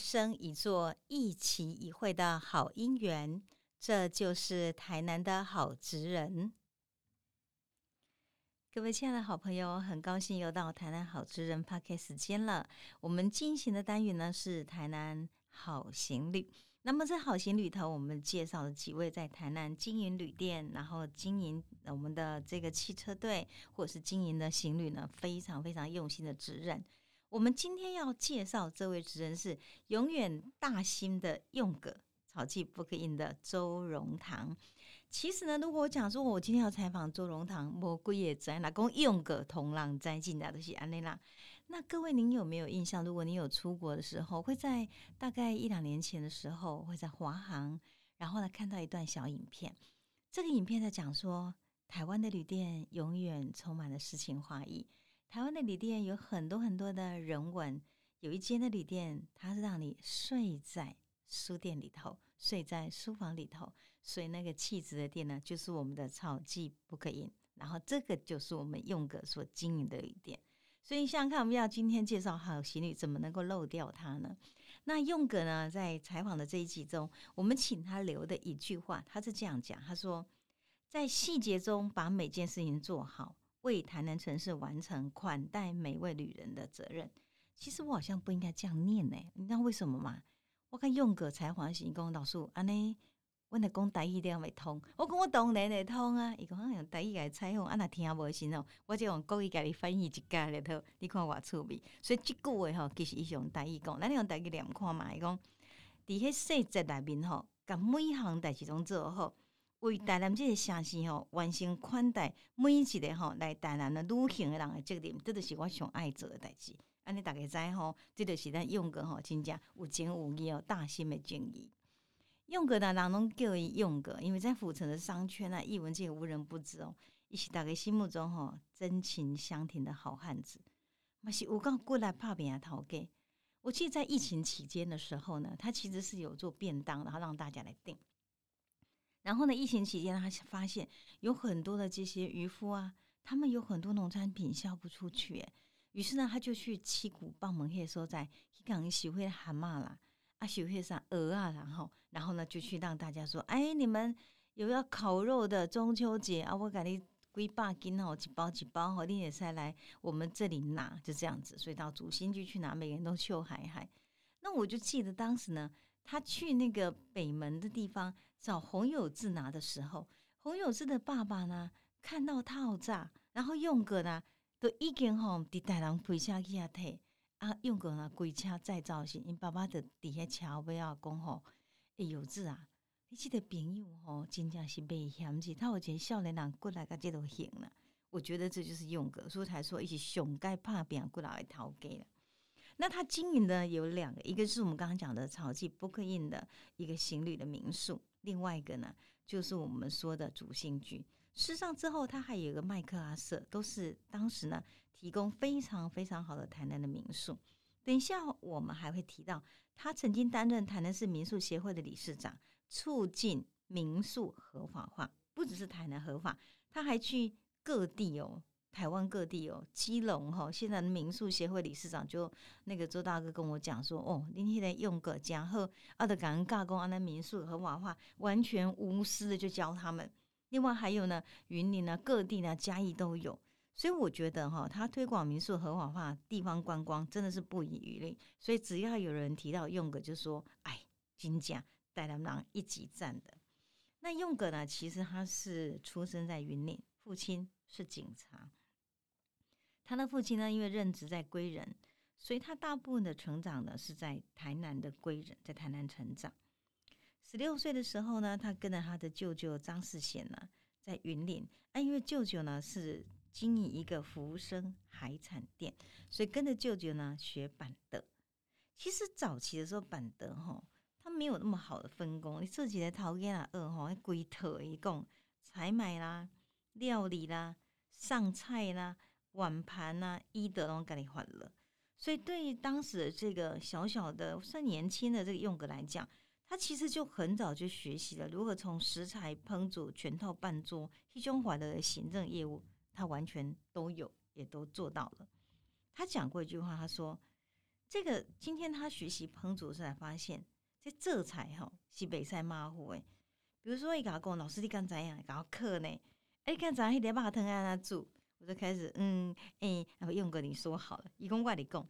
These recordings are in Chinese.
生一座一期一会的好姻缘。这就是台南的好职人。各位亲爱的好朋友，很高兴又到台南好职人 p a r k 时间了。我们进行的单元呢是台南好行旅。那么在好行旅头，我们介绍了几位在台南经营旅店，然后经营我们的这个汽车队，或者是经营的行旅呢，非常非常用心的职人。我们今天要介绍这位职人是永远大心的用葛草记 Book In 的周荣堂。其实呢，如果我讲说我今天要采访周荣堂，魔鬼也在哪公用葛同浪在进来的是安内拉。那各位，您有没有印象？如果你有出国的时候，会在大概一两年前的时候，会在华航，然后呢看到一段小影片。这个影片在讲说，台湾的旅店永远充满了诗情画意。台湾的旅店有很多很多的人文。有一间的旅店，它是让你睡在书店里头，睡在书房里头，所以那个气质的店呢，就是我们的草记不可饮。然后这个就是我们用格所经营的旅店。所以想想看，我们要今天介绍好行李，怎么能够漏掉它呢？那用格呢，在采访的这一集中，我们请他留的一句话，他是这样讲：他说，在细节中把每件事情做好，为台南城市完成款待每位旅人的责任。其实我好像不应该这样念呢，你知道为什么吗？我看用格采访行跟老师安尼。我来讲台语点会通，我讲我当然会通啊！伊讲用台语来采访，啊那听无心哦，我就用国语甲你翻译一家里头，你看我趣味。所以即句话吼，其实伊是用台语讲，咱用台语念看嘛。伊讲伫迄细节内面吼，甲每项代志拢做好，为台南即个城市吼完成款待每一个吼来台南的旅行的人的责任，这就是我上爱做的代志。安尼大家知吼，这就是咱用个吼真正有情有义哦，大心的敬意。用格呢，人拢叫伊用格，因为在府城的商圈啊，艺文界无人不知哦。伊是大家心目中吼真情相挺的好汉子，嘛是有讲过来拍拼啊头家。我记得在疫情期间的时候呢，他其实是有做便当，然后让大家来订。然后呢，疫情期间他发现有很多的这些渔夫啊，他们有很多农产品销不出去，于是呢，他就去七股帮忙去所在，去讲喜会蛤蟆啦。啊，学会上鹅啊，然后，然后呢，就去让大家说，哎，你们有要烤肉的中秋节啊，我给你几百斤哦，几包几包哦，你也再来我们这里拿，就这样子。所以到主心居去拿，每个人都秀海海。那我就记得当时呢，他去那个北门的地方找洪有志拿的时候，洪有志的爸爸呢看到他好炸，然后用个呢都已经吼伫台人陪下去啊退。啊，用过那规车再造型，因爸爸的底下桥尾啊讲吼，哎有志啊，你这个朋友吼，真正是袂嫌弃，他有一个少年人过来甲这都行了。我觉得这就是用过，所以才说一起熊该怕别人过来逃给了。那他经营的有两个，一个是我们刚刚讲的草记 Book In 的一个行旅的民宿，另外一个呢就是我们说的主兴居。事实上之后，他还有一个麦克阿瑟，都是当时呢。提供非常非常好的台南的民宿。等一下，我们还会提到，他曾经担任台南市民宿协会的理事长，促进民宿合法化。不只是台南合法，他还去各地哦，台湾各地哦，基隆哈，现在的民宿协会理事长就那个周大哥跟我讲说，哦，您现在用个讲后，阿德感恩尬工，阿那民宿合法化，完全无私的就教他们。另外还有呢，云林呢，各地呢，嘉义都有。所以我觉得哈，他推广民宿合法化、地方观光真的是不遗余力。所以只要有人提到用个，就说哎，金甲带他们一起站的。那用个呢，其实他是出生在云岭，父亲是警察。他的父亲呢，因为任职在归仁，所以他大部分的成长呢是在台南的归仁，在台南成长。十六岁的时候呢，他跟着他的舅舅张世贤呢，在云岭。啊，因为舅舅呢是。经营一个福生海产店，所以跟着舅舅呢学板德。其实早期的时候，板德哈他没有那么好的分工，你自己的陶冶啊二哈龟头一共采买啦、料理啦、上菜啦、碗盘啦，一德都给你换了。所以对于当时的这个小小的算年轻的这个用格来讲，他其实就很早就学习了如何从食材烹煮全套办桌，一中环的行政业务。他完全都有，也都做到了。他讲过一句话，他说：“这个今天他学习烹煮时才发现，这这菜哈西北赛马虎诶。比如说，一讲讲老师你刚怎样搞课呢？哎，刚怎样一点把汤让他煮，我就开始嗯哎，然后用哥你说好了，一共我你讲，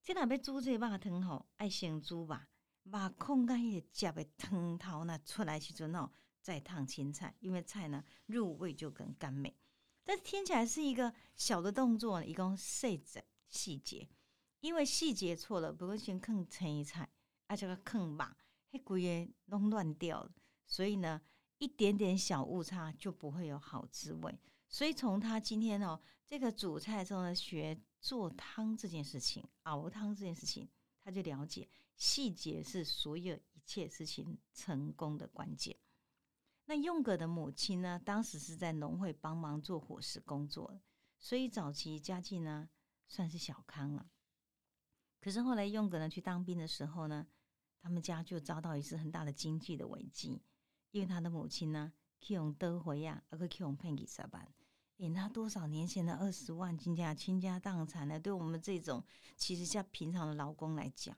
这若要煮这肉汤吼，爱先煮吧，把控干迄个汁的汤头那出来时阵吼，再烫青菜，因为菜呢入味就更甘美。但是听起来是一个小的动作，一共细节细节，因为细节错了，不过先坑青菜，啊这个坑肉，迄规个弄乱掉了。所以呢，一点点小误差就不会有好滋味。所以从他今天哦，这个煮菜中呢，学做汤这件事情，熬汤这件事情，他就了解细节是所有一切事情成功的关键。那用葛的母亲呢，当时是在农会帮忙做伙食工作，所以早期家境呢算是小康了。可是后来用葛呢去当兵的时候呢，他们家就遭到一次很大的经济的危机。因为他的母亲呢，去用得回呀，而去用骗几十万，诶，他多少年前的二十万，金家倾家荡产呢？对我们这种其实像平常的劳工来讲，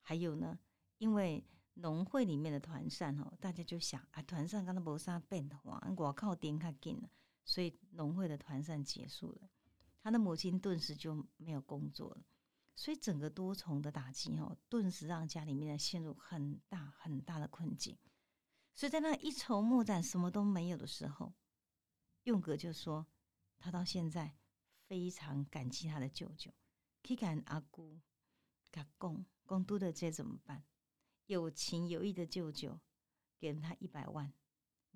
还有呢，因为农会里面的团扇哦，大家就想啊，团扇刚刚没啥变化，我靠点卡紧了，所以农会的团扇结束了，他的母亲顿时就没有工作了，所以整个多重的打击哦，顿时让家里面陷入很大很大的困境。所以在那一筹莫展、什么都没有的时候，用格就说：“他到现在非常感激他的舅舅，可以跟阿姑、阿公、公都的这怎么办？有情有义的舅舅给了他一百万，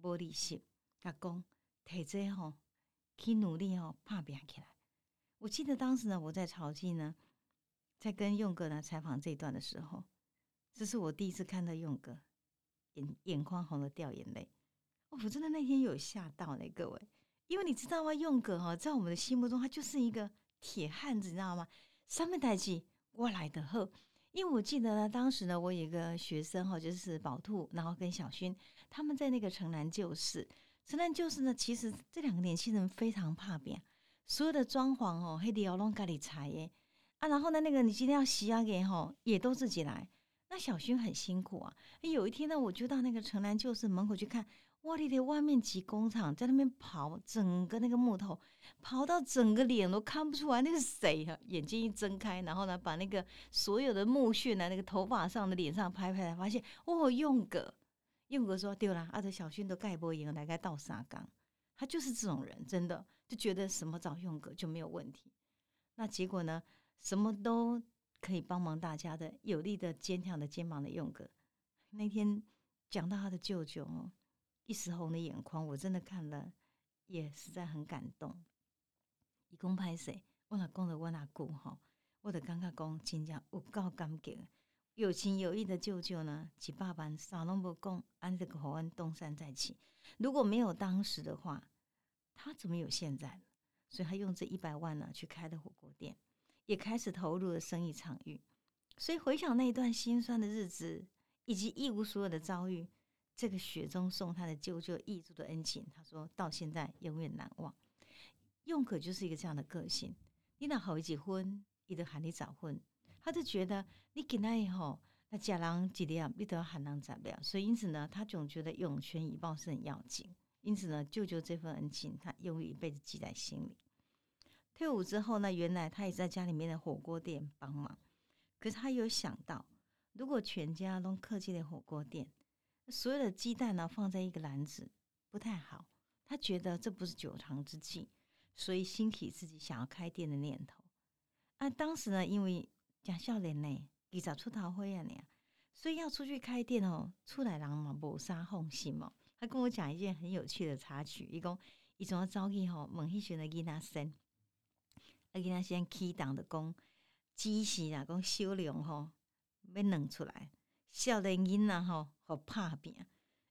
玻璃心，阿公提这吼，可以努力哦，怕变起来。我记得当时呢，我在潮记呢，在跟用哥呢采访这一段的时候，这是我第一次看到用哥。”眼眼眶红了，掉眼泪。我真的那天有吓到嘞，各位，因为你知道吗？用哥哈，在我们的心目中，他就是一个铁汉子，你知道吗？三面台起我来的后，因为我记得呢，当时呢，我有一个学生哈，就是宝兔，然后跟小薰他们在那个城南旧事。城南旧事呢，其实这两个年轻人非常怕变，所有的装潢哦，黑迪要弄咖喱柴耶啊，然后呢，那个你今天要洗牙给哈，也都自己来。那小薰很辛苦啊！有一天呢，我就到那个城南旧事门口去看，哇哩哩，外面挤工厂，在那边刨整个那个木头，刨到整个脸都看不出来那是谁啊！眼睛一睁开，然后呢，把那个所有的木屑呢，那个头发上的脸上拍拍，发现哦，用个用个说丢了，阿德小薰都盖波赢，来盖倒沙缸，他就是这种人，真的就觉得什么找用个就没有问题。那结果呢，什么都。可以帮忙大家的有力的坚强的肩膀的用哥，那天讲到他的舅舅哦，一时红的眼眶，我真的看了也实在很感动。一共拍谁？我老公的我阿姑哈，我的刚刚讲真正有够感激，有情有义的舅舅呢，几百万啥拢不讲，安这个河岸东山再起。如果没有当时的话，他怎么有现在？所以他用这一百万呢，去开的火锅店。也开始投入了生意场域，所以回想那一段心酸的日子，以及一无所有的遭遇，这个雪中送炭的舅舅义助的恩情，他说到现在永远难忘。用可就是一个这样的个性，你那好一结婚，伊都喊你早婚，他就觉得你给他以后，那家人几点你都要喊人早了，所以因此呢，他总觉得涌泉以报是很要紧，因此呢，舅舅这份恩情，他永远一辈子记在心里。退伍之后呢，原来他也在家里面的火锅店帮忙。可是他有想到，如果全家都客气的火锅店，所有的鸡蛋呢放在一个篮子不太好。他觉得这不是久长之计，所以兴起自己想要开店的念头。啊，当时呢，因为讲笑脸呢，比早出桃花啊，那所以要出去开店哦，出来人嘛无啥放心嘛。他跟我讲一件很有趣的插曲，一共一种要招去吼，问迄选的囡仔生。啊，给他先起档的讲，只是啊，讲销量吼要弄出来，少年囡仔吼好怕病，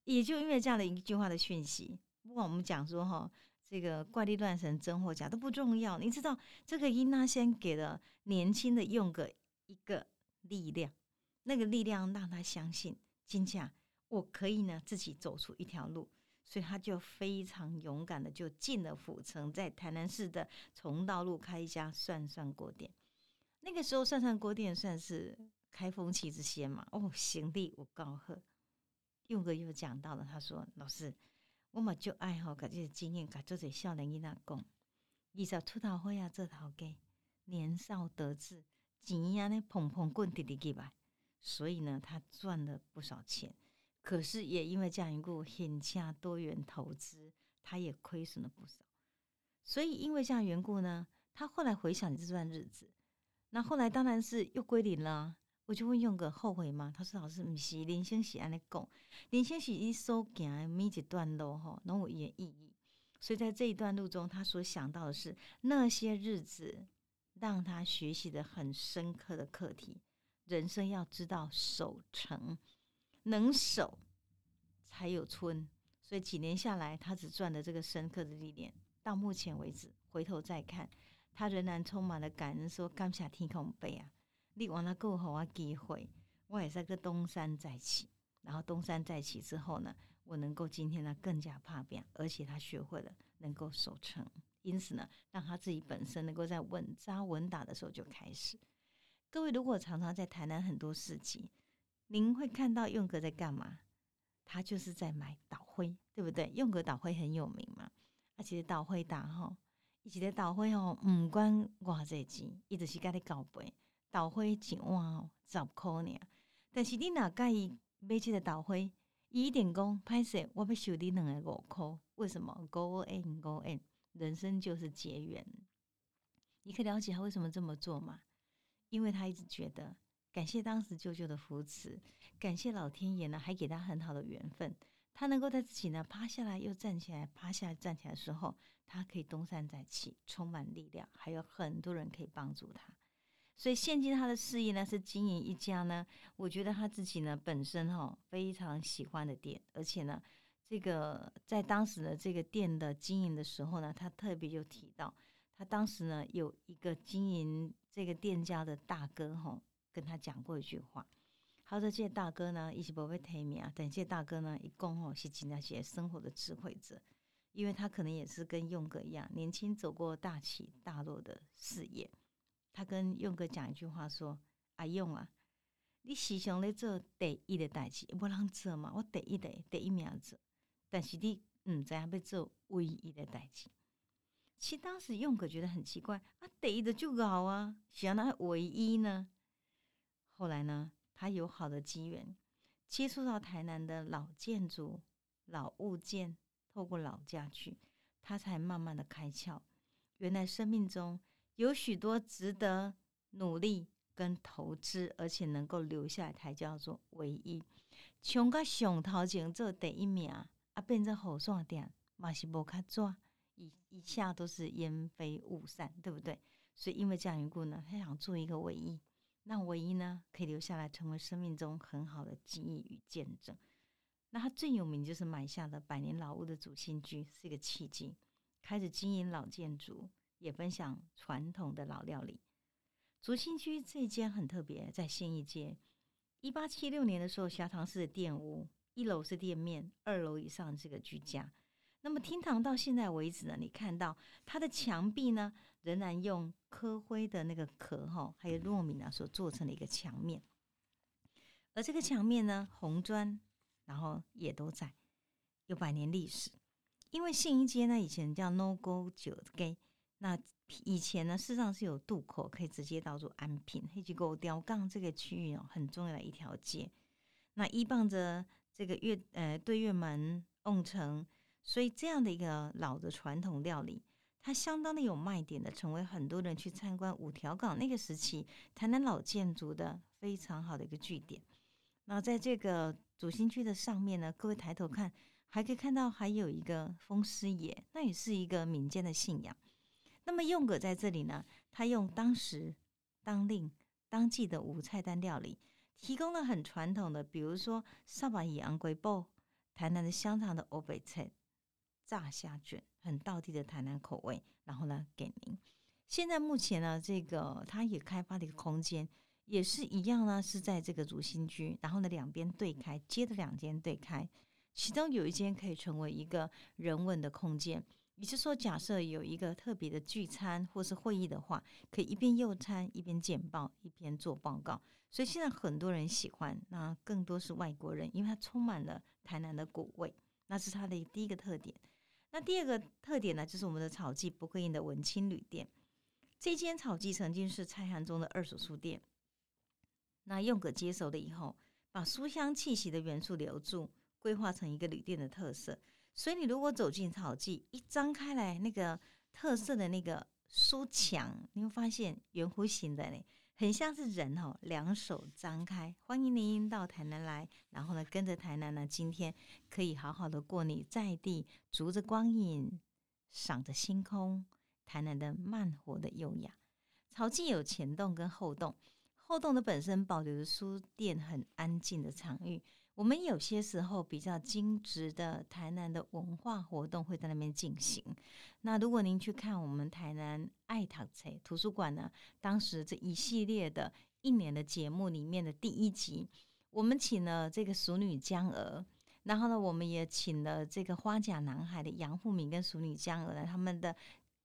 也就因为这样的一句话的讯息，不管我们讲说哈，这个怪力乱神真或假都不重要，你知道这个因娜先给了年轻的用个一个力量，那个力量让他相信金价，我可以呢自己走出一条路。所以他就非常勇敢的就进了府城，在台南市的崇道路开一家涮涮锅店。那个时候，涮涮锅店算是开风气之先嘛。哦，行李我告贺，用哥又讲到了，他说：“老师，我嘛就爱好，这些经验，甲做些少年囡仔讲，二十出头岁啊，做头家，年少得志，钱啊呢砰砰滚滴滴进来，所以呢，他赚了不少钱。可是也因为这样缘故，很加多元投资，他也亏损了不少。所以因为这样缘故呢，他后来回想这段日子，那后来当然是又归零了。我就问用哥后悔吗？他说：“老师，不是人生是安尼讲，人生是一所行的每一段路吼，拢有伊的意义。所以在这一段路中，他所想到的是那些日子让他学习的很深刻的课题。人生要知道守成，能守才有春。所以几年下来，他只赚了这个深刻的历练。到目前为止，回头再看，他仍然充满了感恩，说：刚下天空杯啊！”你完了够好啊！机会，我也在个东山再起。然后东山再起之后呢，我能够今天呢更加怕变，而且他学会了能够守成。因此呢，让他自己本身能够在稳扎稳打的时候就开始。各位如果常常在台南很多事情，您会看到用哥在干嘛？他就是在买导灰，对不对？用哥导灰很有名嘛，而且导灰打哈，一起的导灰哦，唔管偌济钱，一直是甲你交杯。导灰一碗哦，十块尔。但是你若介意买这个导灰，伊一点讲歹势，我要收你两个五块。为什么？Go in, go in，人生就是结缘。你可以了解他为什么这么做吗？因为他一直觉得，感谢当时舅舅的扶持，感谢老天爷呢，还给他很好的缘分。他能够在自己呢趴下来又站起来，趴下来站起来的时候，他可以东山再起，充满力量，还有很多人可以帮助他。所以现今他的事业呢是经营一家呢，我觉得他自己呢本身哈非常喜欢的店，而且呢这个在当时的这个店的经营的时候呢，他特别有提到，他当时呢有一个经营这个店家的大哥哈跟他讲过一句话，他说这大哥呢一直不会提名啊，等这大哥呢一共哦是经那些生活的智慧者，因为他可能也是跟用哥一样，年轻走过大起大落的事业。他跟用哥讲一句话说：“阿用啊，你时常咧做第一的代志，无人做嘛。我第一的第一名做，但是你嗯，知影要做唯一的代志。其实当时用哥觉得很奇怪啊，第一的就好啊，喜欢那唯一呢。后来呢，他有好的机缘，接触到台南的老建筑、老物件，透过老家具，他才慢慢的开窍，原来生命中。”有许多值得努力跟投资，而且能够留下来，才叫做唯一。从个上头前做第一名，啊，变成后线点，嘛是无卡做，一一下都是烟飞雾散，对不对？所以因为这样缘故呢，他想做一个唯一，那唯一呢，可以留下来，成为生命中很好的记忆与见证。那他最有名就是买下了百年老屋的主心居，是一个契机，开始经营老建筑。也分享传统的老料理。竹心居这间很特别，在信义街。一八七六年的时候，霞塘式的店屋，一楼是店面，二楼以上这个居家。那么厅堂到现在为止呢，你看到它的墙壁呢，仍然用科灰的那个壳哈，还有糯米呢所做成的一个墙面。而这个墙面呢，红砖，然后也都在，有百年历史。因为信义街呢，以前叫 No Go 酒街。那以前呢，事实上是有渡口可以直接到入安平黑吉沟雕杠这个区域哦，很重要的一条街。那依傍着这个月呃对月门瓮城，所以这样的一个老的传统料理，它相当的有卖点的，成为很多人去参观五条港那个时期台南老建筑的非常好的一个据点。那在这个主新区的上面呢，各位抬头看，还可以看到还有一个风师爷，那也是一个民间的信仰。那么用葛在这里呢，他用当时当令当季的五菜单料理，提供了很传统的，比如说沙巴以昂龟煲、台南的香肠的欧北菜、炸虾卷，很道地的台南口味。然后呢，给您。现在目前呢，这个他也开发了一个空间，也是一样呢，是在这个竹新居，然后呢两边对开，接着两间对开，其中有一间可以成为一个人文的空间。也就是说，假设有一个特别的聚餐或是会议的话，可以一边用餐一边简报，一边做报告。所以现在很多人喜欢，那更多是外国人，因为它充满了台南的古味，那是它的第一个特点。那第二个特点呢，就是我们的草记不会印的文青旅店。这间草记曾经是蔡汉中的二手书店，那用葛接手了以后，把书香气息的元素留住，规划成一个旅店的特色。所以你如果走进草记，一张开来那个特色的那个书墙，你会发现圆弧形的嘞，很像是人哦，两手张开，欢迎您到台南来。然后呢，跟着台南呢，今天可以好好的过你在地，逐着光影，赏着星空，台南的慢活的优雅。草记有前栋跟后栋，后栋的本身保留着书店很安静的场域。我们有些时候比较精致的台南的文化活动会在那边进行。那如果您去看我们台南爱塔册图书馆呢，当时这一系列的一年的节目里面的第一集，我们请了这个熟女江娥，然后呢，我们也请了这个花甲男孩的杨富敏跟熟女江娥呢，他们的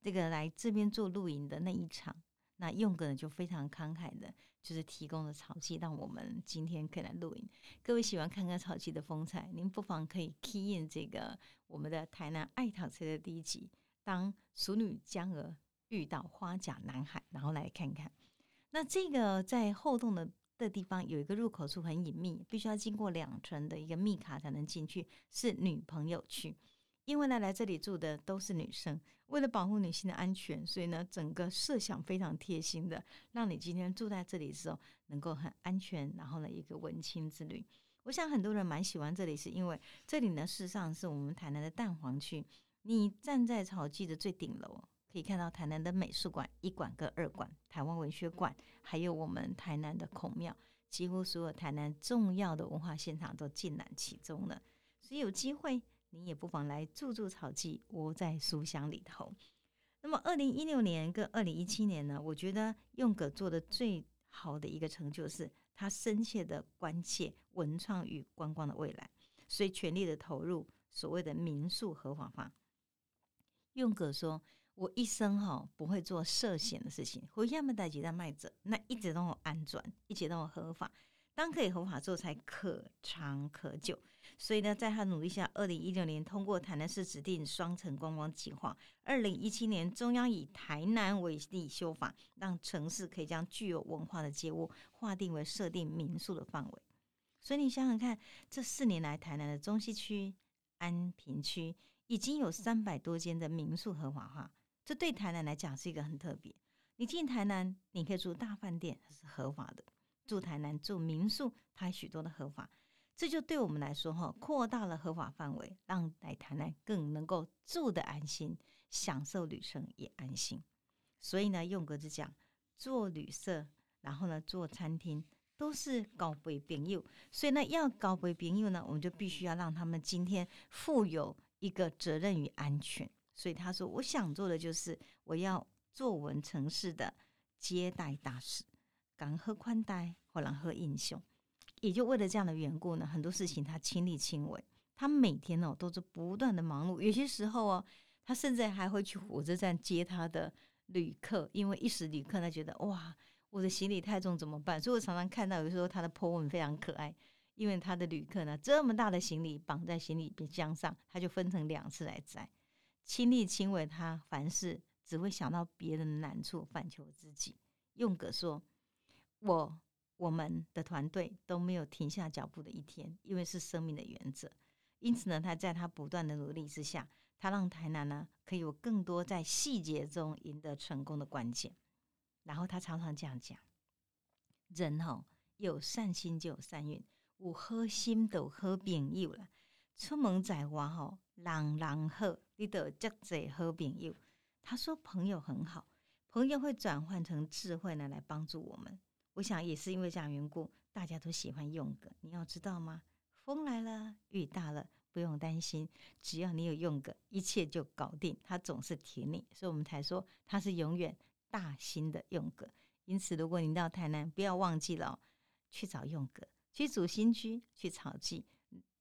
这个来这边做录影的那一场，那用个呢就非常慷慨的。就是提供了草记，让我们今天可以来录影。各位喜欢看看草记的风采，您不妨可以 key in 这个我们的台南爱桃车的第一集，当熟女江娥遇到花甲男孩，然后来看看。那这个在后洞的的地方有一个入口处很隐秘，必须要经过两层的一个密卡才能进去，是女朋友区。因为呢，来这里住的都是女生，为了保护女性的安全，所以呢，整个设想非常贴心的，让你今天住在这里的时候能够很安全。然后呢，一个文青之旅，我想很多人蛮喜欢这里，是因为这里呢，事实上是我们台南的蛋黄区。你站在草记的最顶楼，可以看到台南的美术馆一馆跟二馆，台湾文学馆，还有我们台南的孔庙，几乎所有台南重要的文化现场都尽览其中了。所以有机会。你也不妨来住住草记，窝在书香里头。那么，二零一六年跟二零一七年呢？我觉得用葛做的最好的一个成就，是他深切的关切文创与观光的未来，所以全力的投入所谓的民宿合法化。用葛说：“我一生哈不会做涉险的事情，我要么带几袋麦子，那一直都安转，一直都合法。当可以合法做，才可长可久。”所以呢，在他努力下，二零一六年通过台南市指定双城观光计划。二零一七年，中央以台南为例修法，让城市可以将具有文化的街屋划定为设定民宿的范围。所以你想想看，这四年来，台南的中西区、安平区已经有三百多间的民宿合法化。这对台南来讲是一个很特别。你进台南，你可以住大饭店，它是合法的；住台南住民宿，它许多的合法。这就对我们来说，哈，扩大了合法范围，让来台南更能够住的安心，享受旅程也安心。所以呢，用格子讲，做旅社，然后呢，做餐厅，都是高贵朋友。所以呢，要高贵朋友呢，我们就必须要让他们今天负有一个责任与安全。所以他说，我想做的就是我要作文城市的接待大使，敢喝宽待，或然喝英雄。也就为了这样的缘故呢，很多事情他亲力亲为，他每天哦都是不断的忙碌，有些时候哦，他甚至还会去火车站接他的旅客，因为一时旅客他觉得哇，我的行李太重怎么办？所以我常常看到有时候他的 po 文非常可爱，因为他的旅客呢这么大的行李绑在行李箱上，他就分成两次来载，亲力亲为，他凡事只会想到别人的难处，反求自己。用格说，我。我们的团队都没有停下脚步的一天，因为是生命的原则。因此呢，他在他不断的努力之下，他让台南呢可以有更多在细节中赢得成功的关键。然后他常常这样讲：人哈有善心就有善运，有好心都好朋友了。出门在外哈，人人好，你都结侪好朋友。他说朋友很好，朋友会转换成智慧呢，来帮助我们。我想也是因为这样缘故，大家都喜欢用个。你要知道吗？风来了，雨大了，不用担心，只要你有用个，一切就搞定。它总是挺你，所以我们才说它是永远大心的用个。因此，如果你到台南，不要忘记了去找用个，去主新区，去草记，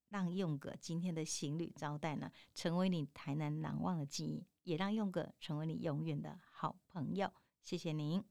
让用个今天的行旅招待呢，成为你台南难忘的记忆。也让用个成为你永远的好朋友。谢谢您。